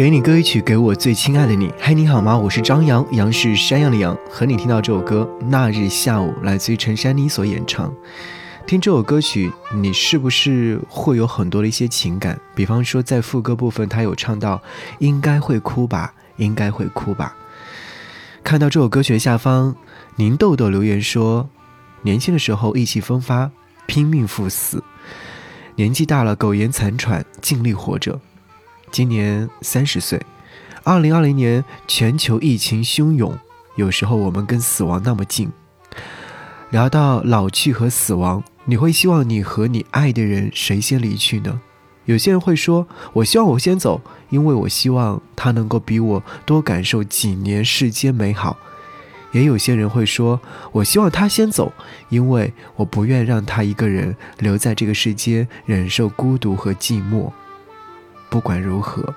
给你歌一曲，给我最亲爱的你。嗨，你好吗？我是张扬，杨是山羊的羊。和你听到这首歌《那日下午》，来自于陈珊妮所演唱。听这首歌曲，你是不是会有很多的一些情感？比方说，在副歌部分，他有唱到“应该会哭吧，应该会哭吧”。看到这首歌曲的下方，宁豆豆留言说：“年轻的时候意气风发，拼命赴死；年纪大了，苟延残喘，尽力活着。”今年三十岁，二零二零年全球疫情汹涌，有时候我们跟死亡那么近。聊到老去和死亡，你会希望你和你爱的人谁先离去呢？有些人会说：“我希望我先走，因为我希望他能够比我多感受几年世间美好。”也有些人会说：“我希望他先走，因为我不愿让他一个人留在这个世间，忍受孤独和寂寞。”不管如何，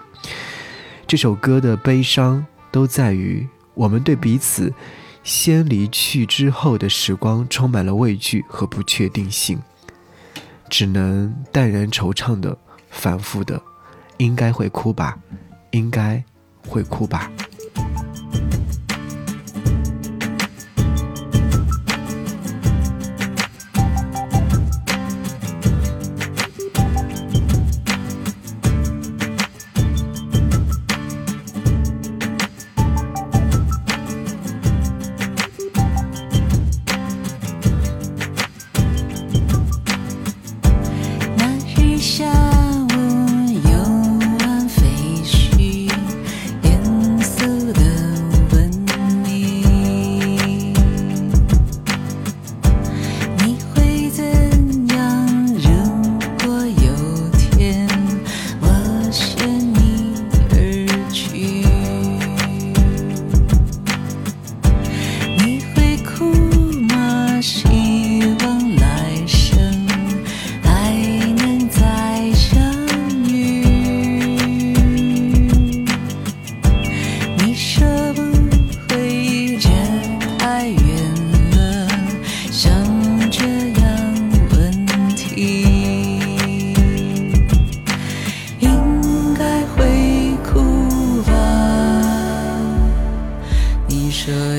这首歌的悲伤都在于我们对彼此先离去之后的时光充满了畏惧和不确定性，只能淡然惆怅的、反复的，应该会哭吧，应该会哭吧。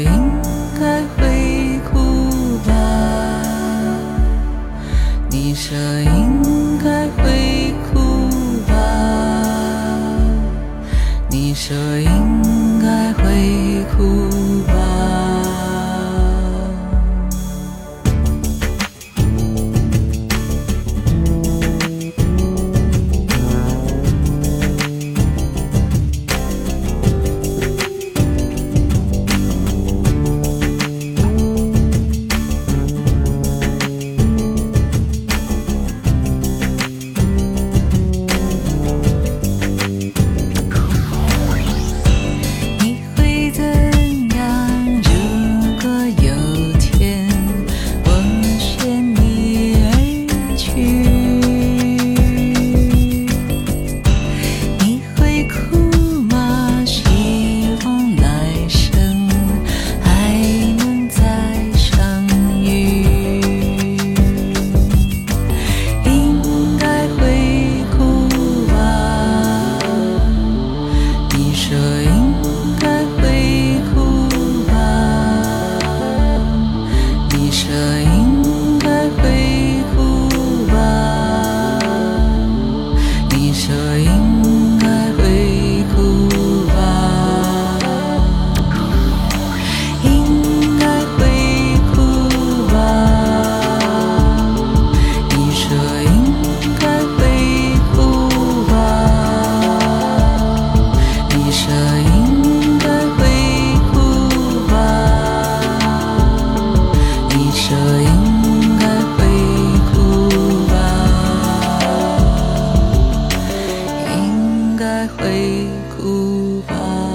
应该会哭吧。你说应该会哭吧。你说应该会哭哭吧。